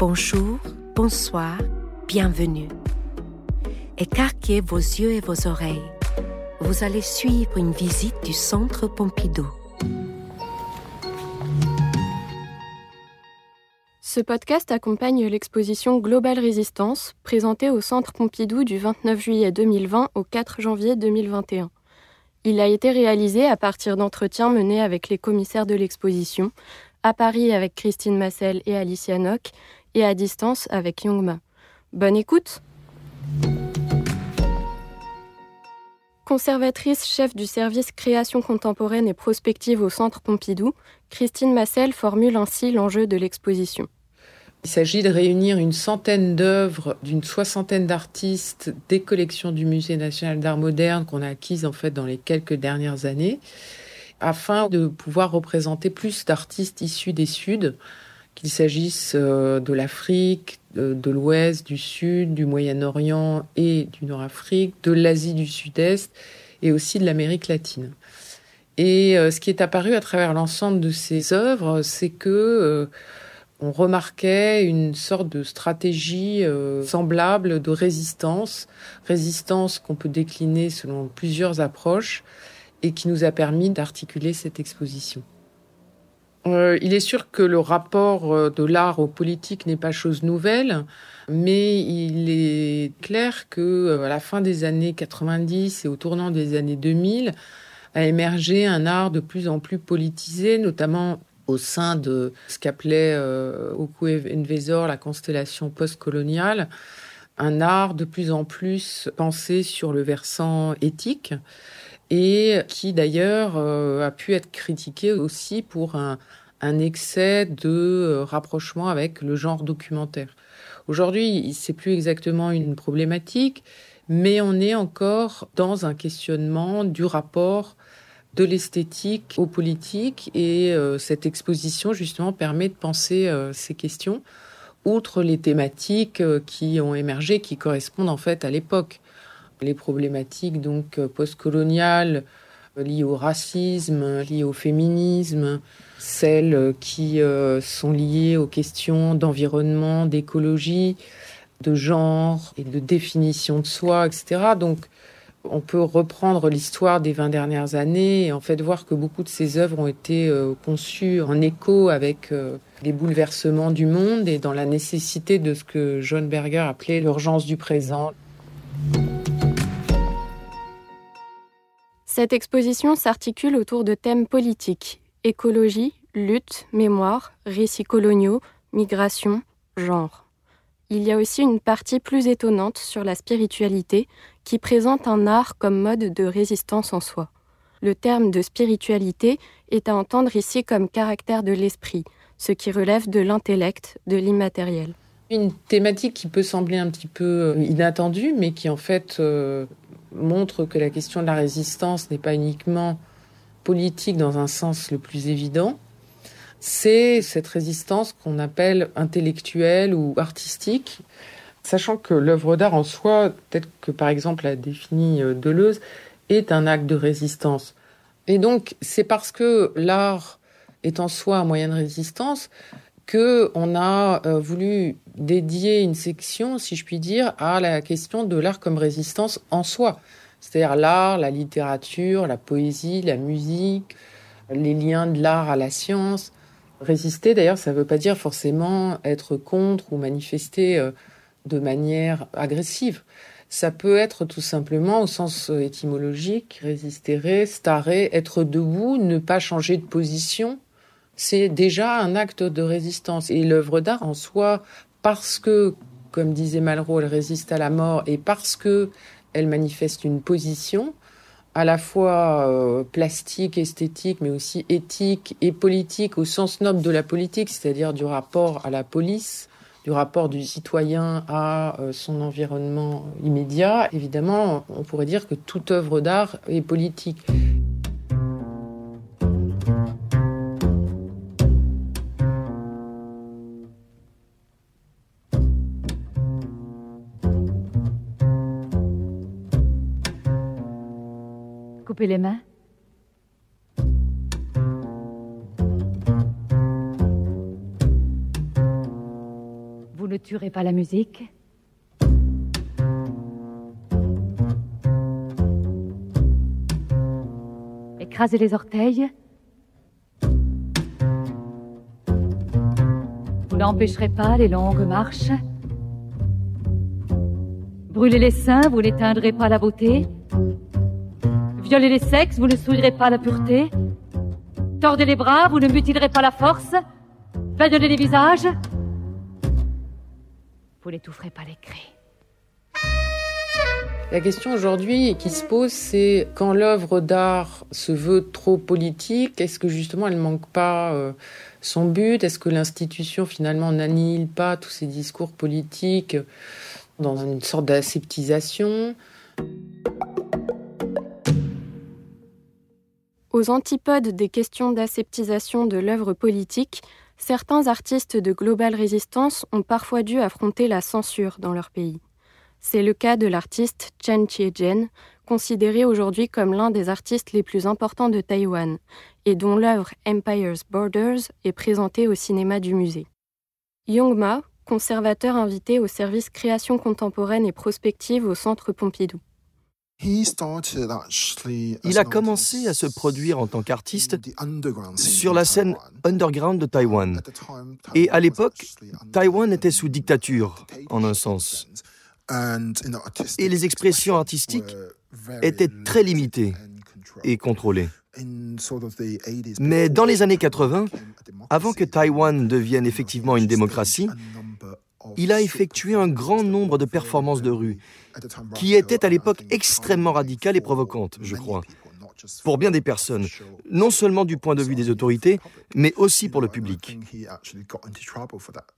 Bonjour, bonsoir, bienvenue. Écarquez vos yeux et vos oreilles. Vous allez suivre une visite du Centre Pompidou. Ce podcast accompagne l'exposition Global Résistance, présentée au Centre Pompidou du 29 juillet 2020 au 4 janvier 2021. Il a été réalisé à partir d'entretiens menés avec les commissaires de l'exposition, à Paris avec Christine Massel et Alicia Nock, et à distance avec Youngma. Bonne écoute Conservatrice chef du service création contemporaine et prospective au Centre Pompidou, Christine Massel formule ainsi l'enjeu de l'exposition. Il s'agit de réunir une centaine d'œuvres d'une soixantaine d'artistes des collections du Musée national d'art moderne qu'on a acquises en fait dans les quelques dernières années afin de pouvoir représenter plus d'artistes issus des Suds, qu'il s'agisse euh, de l'Afrique, de l'Ouest, du Sud, du Moyen-Orient et du Nord-Afrique, de l'Asie du Sud-Est et aussi de l'Amérique latine. Et euh, ce qui est apparu à travers l'ensemble de ces œuvres, c'est que euh, on remarquait une sorte de stratégie semblable de résistance, résistance qu'on peut décliner selon plusieurs approches et qui nous a permis d'articuler cette exposition. Euh, il est sûr que le rapport euh, de l'art aux politiques n'est pas chose nouvelle, mais il est clair que euh, à la fin des années 90 et au tournant des années 2000 a émergé un art de plus en plus politisé, notamment au sein de ce qu'appelait euh, Oku la constellation postcoloniale, un art de plus en plus pensé sur le versant éthique et qui d'ailleurs euh, a pu être critiqué aussi pour un, excès de euh, rapprochement avec le genre documentaire. Aujourd'hui, c'est plus exactement une problématique, mais on est encore dans un questionnement du rapport de l'esthétique aux politiques et euh, cette exposition justement permet de penser ces questions outre les thématiques qui ont émergé qui correspondent en fait à l'époque les problématiques donc euh, postcoloniales euh, liées au racisme, liées au féminisme, celles euh, qui sont liées aux questions d'environnement, d'écologie, de genre et de définition de soi, etc. Donc, on peut reprendre l'histoire des 20 dernières années et en fait voir que beaucoup de ces œuvres ont été conçues en écho avec les bouleversements du monde et dans la nécessité de ce que John Berger appelait l'urgence du présent. Cette exposition s'articule autour de thèmes politiques, écologie, lutte, mémoire, récits coloniaux, migration, genre. Il y a aussi une partie plus étonnante sur la spiritualité qui présente un art comme mode de résistance en soi. Le terme de spiritualité est à entendre ici comme caractère de l'esprit, ce qui relève de l'intellect, de l'immatériel. Une thématique qui peut sembler un petit peu euh, inattendue, mais qui en fait euh, montre que la question de la résistance n'est pas uniquement politique dans un sens le plus évident, c'est cette résistance qu'on appelle intellectuelle ou artistique, sachant que l'œuvre d'art en soi, peut-être que par exemple l'a défini euh, Deleuze, est un acte de résistance. Et donc c'est parce que l'art est en soi un moyen de résistance que on a euh, voulu dédier une section, si je puis dire, à la question de l'art comme résistance en soi. C'est-à-dire l'art, la littérature, la poésie, la musique, les liens de l'art à la science. Résister, d'ailleurs, ça ne veut pas dire forcément être contre ou manifester euh, de manière agressive. Ça peut être tout simplement, au sens étymologique, résister, starer, être debout, ne pas changer de position, c'est déjà un acte de résistance. Et l'œuvre d'art en soi, parce que, comme disait Malraux, elle résiste à la mort et parce que elle manifeste une position, à la fois euh, plastique, esthétique, mais aussi éthique et politique au sens noble de la politique, c'est-à-dire du rapport à la police, du rapport du citoyen à euh, son environnement immédiat. Évidemment, on pourrait dire que toute œuvre d'art est politique. Les mains tuerez pas la musique Écrasez les orteils. Vous n'empêcherez pas les longues marches. Brûlez les seins, vous n'éteindrez pas la beauté. Violez les sexes, vous ne souillerez pas la pureté. Tordez les bras, vous ne mutilerez pas la force. Badionnez les visages, vous n'étoufferez pas les cris. La question aujourd'hui qui se pose, c'est quand l'œuvre d'art se veut trop politique, est-ce que justement elle ne manque pas euh, son but? Est-ce que l'institution finalement n'annihile pas tous ces discours politiques dans une sorte d'aseptisation? Aux antipodes des questions d'aseptisation de l'œuvre politique, certains artistes de Global Resistance ont parfois dû affronter la censure dans leur pays. C'est le cas de l'artiste Chen Chie-jen, considéré aujourd'hui comme l'un des artistes les plus importants de Taïwan, et dont l'œuvre Empire's Borders est présentée au cinéma du musée. Young Ma, conservateur invité au service création contemporaine et prospective au Centre Pompidou. Il a commencé à se produire en tant qu'artiste sur la scène underground de Taïwan. Et à l'époque, Taïwan était sous dictature, en un sens. Et les expressions artistiques étaient très limitées et contrôlées. Mais dans les années 80, avant que Taïwan devienne effectivement une démocratie, il a effectué un grand nombre de performances de rue, qui étaient à l'époque extrêmement radicales et provocantes, je crois pour bien des personnes, non seulement du point de vue des autorités, mais aussi pour le public.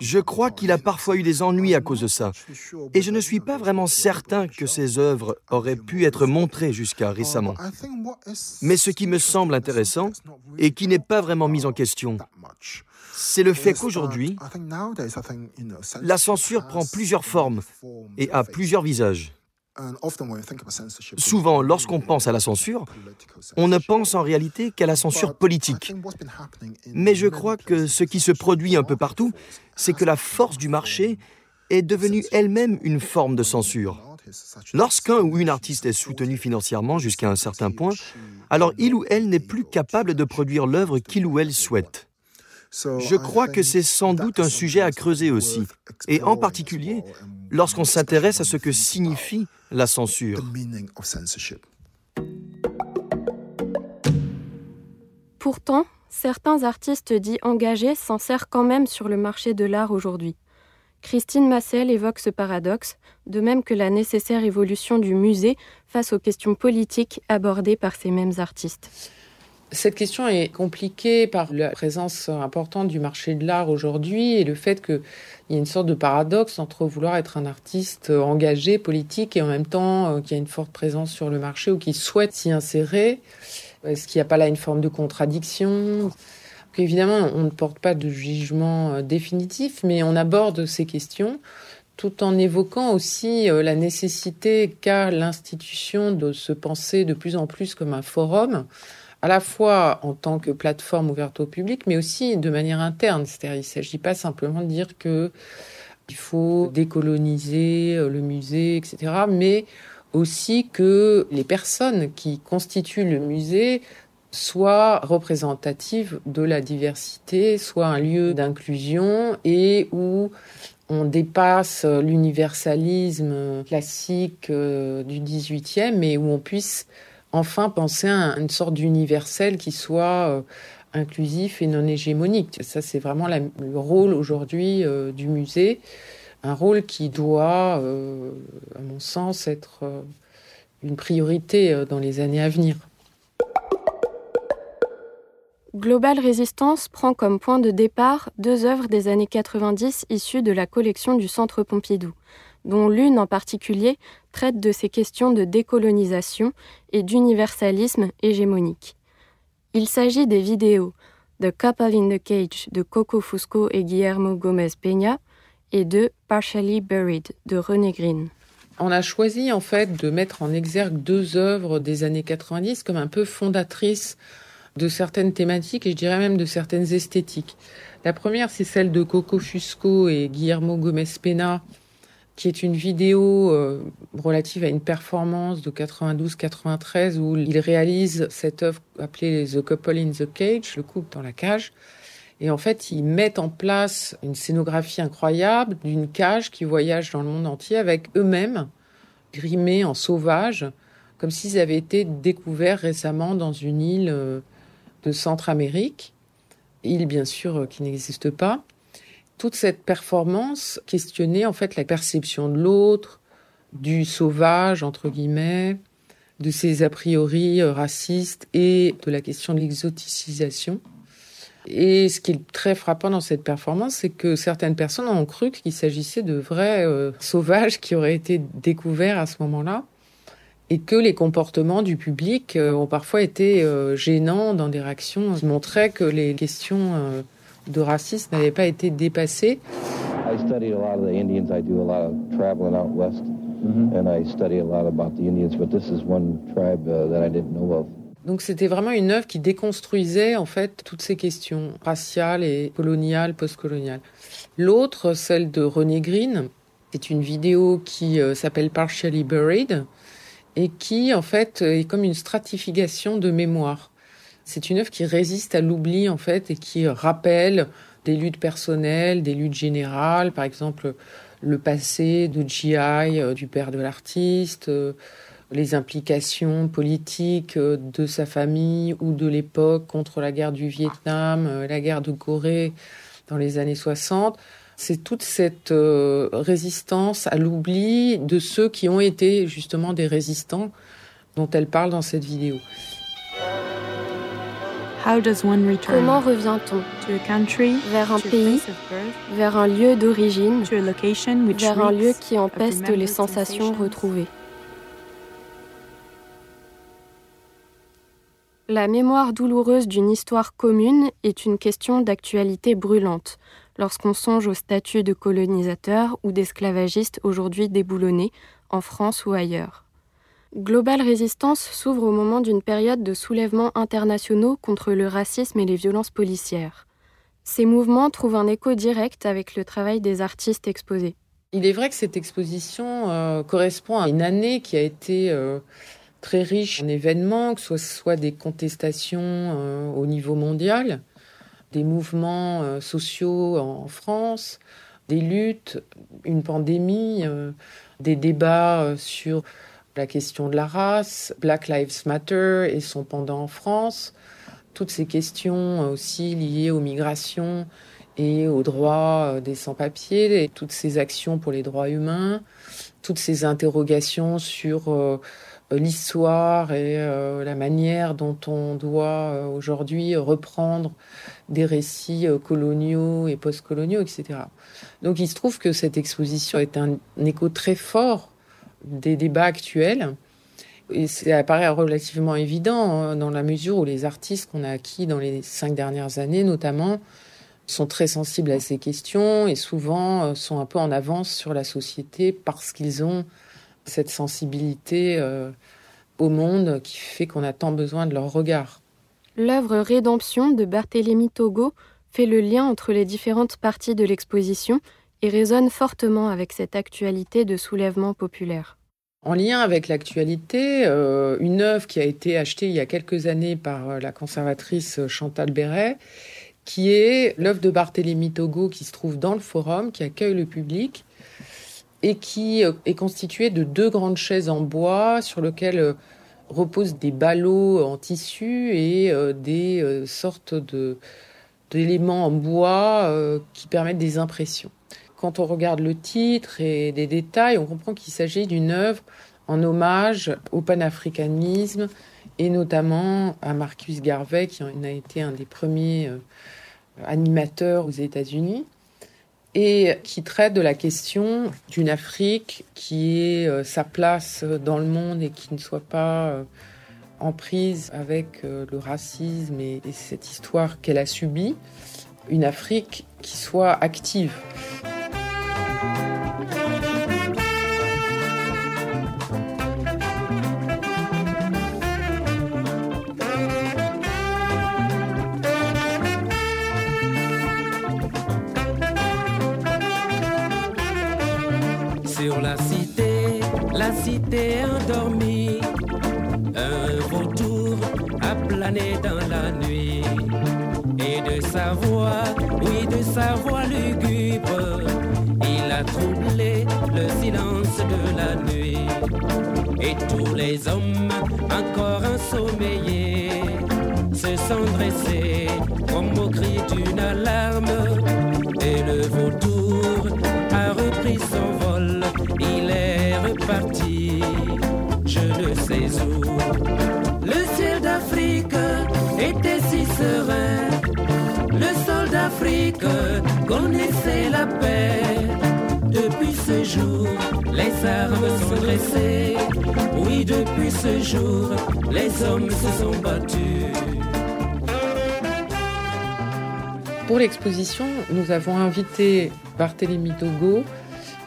Je crois qu'il a parfois eu des ennuis à cause de ça, et je ne suis pas vraiment certain que ses œuvres auraient pu être montrées jusqu'à récemment. Mais ce qui me semble intéressant, et qui n'est pas vraiment mis en question, c'est le fait qu'aujourd'hui, la censure prend plusieurs formes et a plusieurs visages. Souvent, lorsqu'on pense à la censure, on ne pense en réalité qu'à la censure politique. Mais je crois que ce qui se produit un peu partout, c'est que la force du marché est devenue elle-même une forme de censure. Lorsqu'un ou une artiste est soutenu financièrement jusqu'à un certain point, alors il ou elle n'est plus capable de produire l'œuvre qu'il ou elle souhaite. Je crois que c'est sans doute un sujet à creuser aussi, et en particulier lorsqu'on s'intéresse à ce que signifie la censure. Pourtant, certains artistes dits engagés s'en servent quand même sur le marché de l'art aujourd'hui. Christine Massel évoque ce paradoxe, de même que la nécessaire évolution du musée face aux questions politiques abordées par ces mêmes artistes. Cette question est compliquée par la présence importante du marché de l'art aujourd'hui et le fait qu'il y a une sorte de paradoxe entre vouloir être un artiste engagé, politique, et en même temps euh, qui a une forte présence sur le marché ou qui souhaite s'y insérer. Est-ce qu'il n'y a pas là une forme de contradiction? Évidemment, on ne porte pas de jugement euh, définitif, mais on aborde ces questions tout en évoquant aussi euh, la nécessité qu'a l'institution de se penser de plus en plus comme un forum à la fois en tant que plateforme ouverte au public, mais aussi de manière interne. C'est-à-dire, il ne s'agit pas simplement de dire que il faut décoloniser euh, le musée, etc., mais aussi que les personnes qui constituent le musée soient représentatives de la diversité, soient un lieu d'inclusion et où on dépasse l'universalisme classique euh, du 18e, mais où on puisse enfin penser à une sorte d'universel qui soit euh, inclusif et non hégémonique. Ça, c'est vraiment le rôle aujourd'hui euh, du musée, un rôle qui doit, euh, à mon sens, être une priorité dans les années à venir. Global Résistance prend comme point de départ deux œuvres des années 90 issues de la collection du Centre Pompidou dont l'une en particulier traite de ces questions de décolonisation et d'universalisme hégémonique. Il s'agit des vidéos The Couple in the Cage de Coco Fusco et Guillermo Gomez Peña et de Partially Buried de René Green. On a choisi en fait de mettre en exergue deux œuvres des années 90 comme un peu fondatrices de certaines thématiques et je dirais même de certaines esthétiques. La première, c'est celle de Coco Fusco et Guillermo Gomez Pena, qui est une vidéo euh, relative à une performance de 92-93 où ils réalisent cette œuvre appelée The Couple in the Cage, le couple dans la cage. Et en fait, ils mettent en place une scénographie incroyable d'une cage qui voyage dans le monde entier avec eux-mêmes grimés en sauvages, comme s'ils avaient été découverts récemment dans une île euh, de Centre-Amérique, île bien sûr euh, qui n'existe pas toute cette performance questionnait en fait la perception de l'autre, du sauvage entre guillemets, de ses a priori euh, racistes et de la question de l'exoticisation. Et ce qui est très frappant dans cette performance, c'est que certaines personnes ont cru qu'il s'agissait de vrais euh, sauvages qui auraient été découverts à ce moment-là et que les comportements du public euh, ont parfois été gênants dans des réactions qui montraient que les questions de racisme n'avait pas été dépassé. Donc c'était vraiment une œuvre qui déconstruisait en fait toutes ces questions raciales et coloniales, postcoloniales. L'autre, celle de René Green, c'est une vidéo qui euh, s'appelle Partially Buried et qui en fait est comme une stratification de mémoire. C'est une œuvre qui résiste à l'oubli en fait et qui rappelle des luttes personnelles, des luttes générales, par exemple le passé de GI, euh, du père de l'artiste, euh, les implications politiques euh, de sa famille ou de l'époque contre la guerre du Vietnam, la guerre de Corée dans les années 60. C'est toute cette résistance à l'oubli de ceux qui ont été justement des résistants dont elle parle dans cette vidéo. Comment revient-on vers un pays, vers un lieu d'origine, vers un lieu qui empeste les sensations? retrouvées. La mémoire douloureuse d'une histoire commune est une question d'actualité brûlante. Lorsqu'on songe au statut de colonisateur ou d'esclavagiste aujourd'hui déboulonné en France ou ailleurs. Global Résistance s'ouvre au moment d'une période de soulèvements internationaux contre le racisme et les violences policières. Ces mouvements trouvent un écho direct avec le travail des artistes exposés. Il est vrai que cette exposition euh, correspond à une année qui a été euh, très riche en événements, que ce soit des contestations euh, au niveau mondial, des mouvements sociaux en France, des luttes, une pandémie, des débats sur la question de la race, Black Lives Matter et son pendant en France, toutes ces questions aussi liées aux migrations et aux droits euh, des sans-papiers, toutes ces actions pour les droits humains, toutes ces interrogations sur euh, l'histoire et euh, la manière dont on doit aujourd'hui reprendre des récits coloniaux et postcoloniaux, etc. Donc il se trouve que cette exposition est un écho très fort des débats actuels. Et ça apparaît relativement évident hein, dans la mesure où les artistes qu'on a acquis dans les cinq dernières années, notamment, sont très sensibles à ces questions et souvent euh, sont un peu en avance sur la société parce qu'ils ont cette sensibilité euh, au monde qui fait qu'on a tant besoin de leur regard. L'œuvre Rédemption de Barthélemy Togo fait le lien entre les différentes parties de l'exposition et résonne fortement avec cette actualité de soulèvement populaire. En lien avec l'actualité, euh, une œuvre qui a été achetée il y a quelques années par euh, la conservatrice Chantal Béret, qui est l'œuvre de Barthélemy Togo qui se trouve dans le forum, qui accueille le public et qui euh, est constituée de deux grandes chaises en bois sur lesquelles reposent des ballots en tissu et des sortes d'éléments en bois qui permettent des impressions quand on regarde le titre et des détails, on comprend qu'il s'agit d'une œuvre en hommage au panafricanisme et notamment à Marcus Garvey, qui en a été un des premiers euh, animateurs aux États-Unis et qui traite de la question d'une Afrique qui ait euh, sa place dans le monde et qui ne soit pas euh, en prise avec le racisme et cette histoire qu'elle a subie, une Afrique qui soit active. Était endormi. Un vautour a plané dans la nuit. Et de sa voix, oui, de sa voix lugubre, il a troublé le silence de la nuit. Et tous les hommes, encore ensommeillés, se sont dressés comme au cri d'une alarme. Et le vautour a repris son vol, il est reparti, Depuis ce jour, les armes sont dressées. Oui, depuis ce jour, les hommes se sont battus. Pour l'exposition, nous avons invité Barthélemy Togo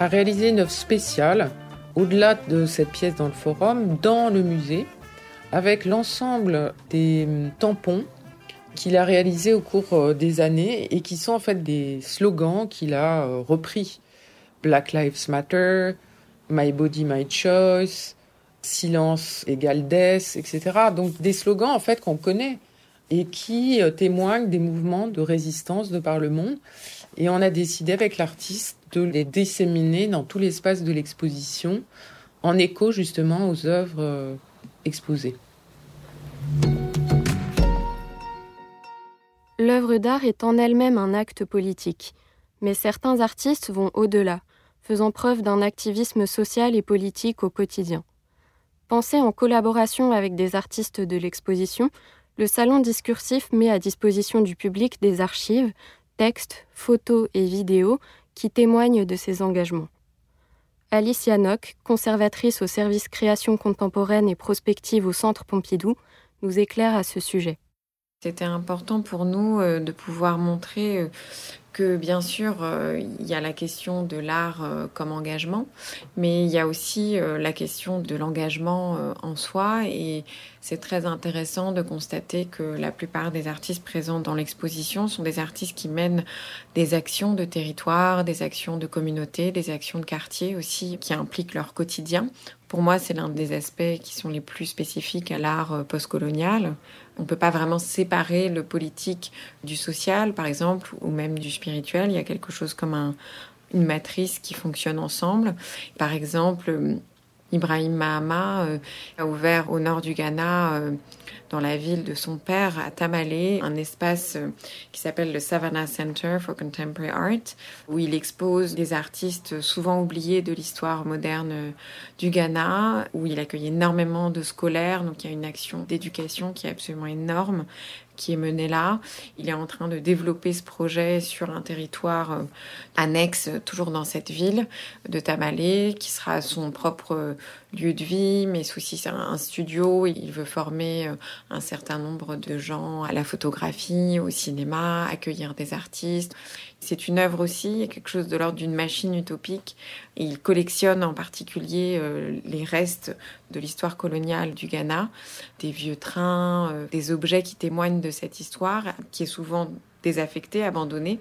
à réaliser une œuvre spéciale, au-delà de cette pièce dans le forum, dans le musée, avec l'ensemble des tampons qu'il a réalisés au cours euh, des années et qui sont en fait des slogans qu'il a euh, repris. Black Lives Matter, My Body, My Choice, Silence égale Death, etc. Donc des slogans en fait qu'on connaît et qui euh, témoignent des mouvements de résistance de par le monde. Et on a décidé avec l'artiste de les disséminer dans tout l'espace de l'exposition en écho justement aux œuvres exposées. L'œuvre d'art est en elle-même un acte politique, mais certains artistes vont au-delà, faisant preuve d'un activisme social et politique au quotidien. Pensé en collaboration avec des artistes de l'exposition, le salon discursif met à disposition du public des archives, textes, photos et vidéos qui témoignent de ses engagements. Alicia Nock, conservatrice au service création contemporaine et prospective au Centre Pompidou, nous éclaire à ce sujet. C'était important pour nous euh, de pouvoir montrer euh, que bien sûr, euh, il y a la question de l'art comme engagement, mais il y a aussi la question de l'engagement en soi. Et c'est très intéressant de constater que la plupart des artistes présents dans l'exposition sont des artistes qui mènent des actions de territoire, des actions de communauté, des actions de quartier aussi, qui impliquent leur quotidien. Pour moi, c'est l'un des aspects qui sont les plus spécifiques à l'art postcolonial on ne peut pas vraiment séparer le politique du social, par exemple, ou même du spirituel. Il y a quelque chose comme une matrice qui fonctionne ensemble. Par exemple, Ibrahim Mahama euh, a ouvert au nord du Ghana, euh, dans la ville de son père, à Tamale, un espace euh, qui s'appelle le Savannah Center for Contemporary Art, où il expose des artistes souvent oubliés de l'histoire moderne du Ghana, où il accueille énormément de scolaires, donc il y a une action d'éducation qui est absolument énorme, qui est mené là. Il est en train de développer ce projet sur un territoire euh, annexe, toujours dans cette ville de Tamale, qui sera son propre euh, lieu de vie, mais aussi un studio. Il veut former euh, un certain nombre de gens à la photographie, au cinéma, accueillir des artistes. C'est une œuvre aussi, quelque chose de l'ordre d'une machine utopique. Il collectionne en particulier euh, les restes de l'histoire coloniale du Ghana, des vieux trains, euh, des objets qui témoignent de cette histoire, qui est souvent désaffectée, abandonnée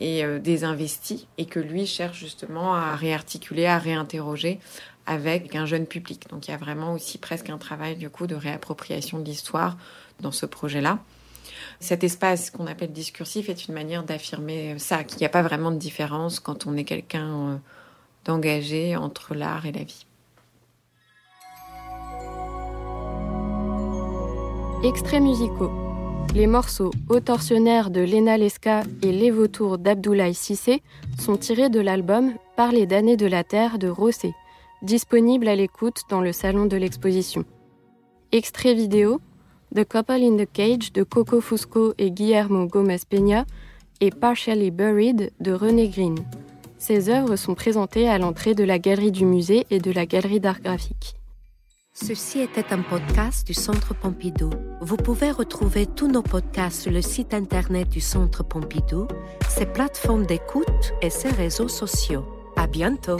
et euh, désinvestie, et que lui cherche justement à réarticuler, à réinterroger avec un jeune public. Donc il y a vraiment aussi presque un travail du coup de réappropriation de l'histoire dans ce projet-là. Cet espace qu'on appelle discursif est une manière d'affirmer ça, qu'il n'y a pas vraiment de différence quand on est quelqu'un euh, d'engagé entre l'art et la vie. Extraits musicaux. Les morceaux Au tortionnaire de Lena Leska et Les vautours d'Abdoulaye Sissé sont tirés de l'album Parler d'années de la Terre de Rossé, disponible à l'écoute dans le salon de l'exposition. Extrait vidéo The Couple in the Cage de Coco Fusco et Guillermo Gomez Peña et Partially Buried de René Green. Ces œuvres sont présentées à l'entrée de la galerie du musée et de la galerie d'art graphique. Ceci était un podcast du Centre Pompidou. Vous pouvez retrouver tous nos podcasts sur le site internet du Centre Pompidou, ses plateformes d'écoute et ses réseaux sociaux. À bientôt!